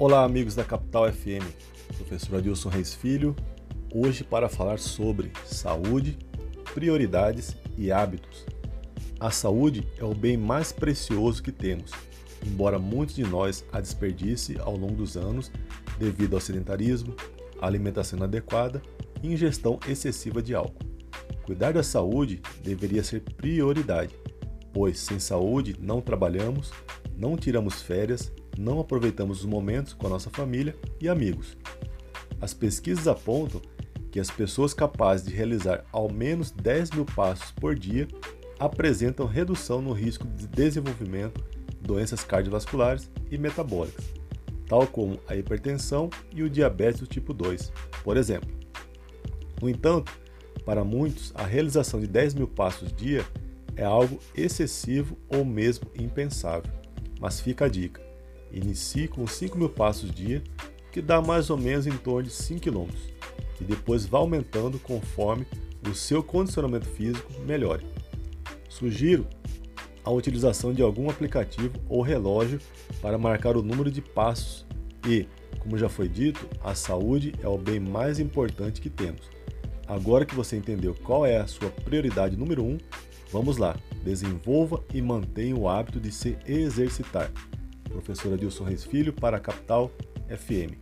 Olá, amigos da Capital FM. Professor Adilson Reis Filho, hoje para falar sobre saúde, prioridades e hábitos. A saúde é o bem mais precioso que temos, embora muitos de nós a desperdice ao longo dos anos devido ao sedentarismo, alimentação inadequada e ingestão excessiva de álcool. Cuidar da saúde deveria ser prioridade, pois sem saúde não trabalhamos, não tiramos férias, não aproveitamos os momentos com a nossa família e amigos. As pesquisas apontam que as pessoas capazes de realizar ao menos 10 mil passos por dia apresentam redução no risco de desenvolvimento de doenças cardiovasculares e metabólicas, tal como a hipertensão e o diabetes do tipo 2, por exemplo. No entanto, para muitos, a realização de 10 mil passos dia é algo excessivo ou mesmo impensável. Mas fica a dica: inicie com 5 mil passos dia, que dá mais ou menos em torno de 5 km, e depois vá aumentando conforme o seu condicionamento físico melhore. Sugiro a utilização de algum aplicativo ou relógio para marcar o número de passos e, como já foi dito, a saúde é o bem mais importante que temos. Agora que você entendeu qual é a sua prioridade número 1, um, Vamos lá, desenvolva e mantenha o hábito de se exercitar. Professora Dilson Reis Filho para a Capital FM.